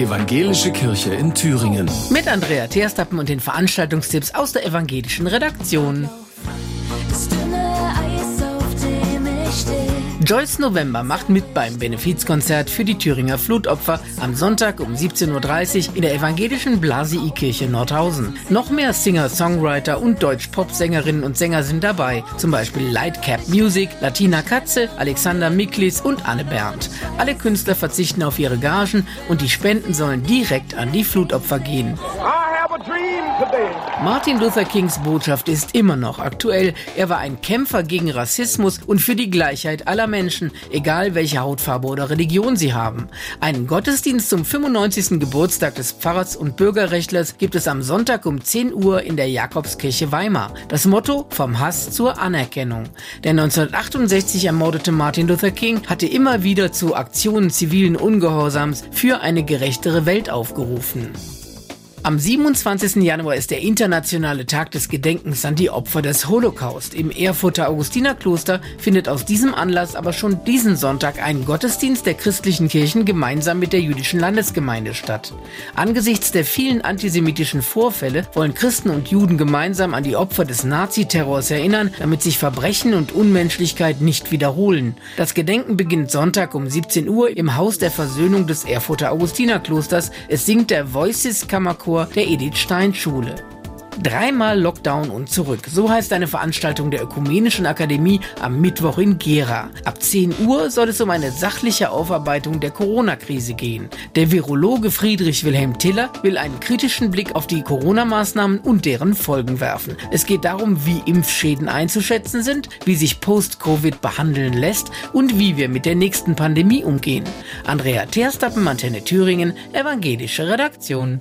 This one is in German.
Evangelische Kirche in Thüringen. Mit Andrea Teerstappen und den Veranstaltungstipps aus der evangelischen Redaktion. Joyce November macht mit beim Benefizkonzert für die Thüringer Flutopfer am Sonntag um 17.30 Uhr in der evangelischen Blasii-Kirche Nordhausen. Noch mehr Singer, Songwriter und Deutsch-Pop-Sängerinnen und Sänger sind dabei, zum Beispiel Lightcap Music, Latina Katze, Alexander Miklis und Anne Berndt. Alle Künstler verzichten auf ihre Gagen und die Spenden sollen direkt an die Flutopfer gehen. Martin Luther Kings Botschaft ist immer noch aktuell. Er war ein Kämpfer gegen Rassismus und für die Gleichheit aller Menschen, egal welche Hautfarbe oder Religion sie haben. Einen Gottesdienst zum 95. Geburtstag des Pfarrers und Bürgerrechtlers gibt es am Sonntag um 10 Uhr in der Jakobskirche Weimar. Das Motto vom Hass zur Anerkennung. Der 1968 ermordete Martin Luther King hatte immer wieder zu Aktionen zivilen Ungehorsams für eine gerechtere Welt aufgerufen. Am 27. Januar ist der internationale Tag des Gedenkens an die Opfer des Holocaust. Im Erfurter Augustinerkloster findet aus diesem Anlass aber schon diesen Sonntag ein Gottesdienst der christlichen Kirchen gemeinsam mit der jüdischen Landesgemeinde statt. Angesichts der vielen antisemitischen Vorfälle wollen Christen und Juden gemeinsam an die Opfer des Naziterrors erinnern, damit sich Verbrechen und Unmenschlichkeit nicht wiederholen. Das Gedenken beginnt Sonntag um 17 Uhr im Haus der Versöhnung des Erfurter Augustinerklosters. Es singt der Voices Kammerchor Chor der Edith Stein Schule. Dreimal Lockdown und zurück. So heißt eine Veranstaltung der Ökumenischen Akademie am Mittwoch in Gera. Ab 10 Uhr soll es um eine sachliche Aufarbeitung der Corona-Krise gehen. Der Virologe Friedrich Wilhelm Tiller will einen kritischen Blick auf die Corona-Maßnahmen und deren Folgen werfen. Es geht darum, wie Impfschäden einzuschätzen sind, wie sich Post-Covid behandeln lässt und wie wir mit der nächsten Pandemie umgehen. Andrea Terstappen, Antenne Thüringen, Evangelische Redaktion.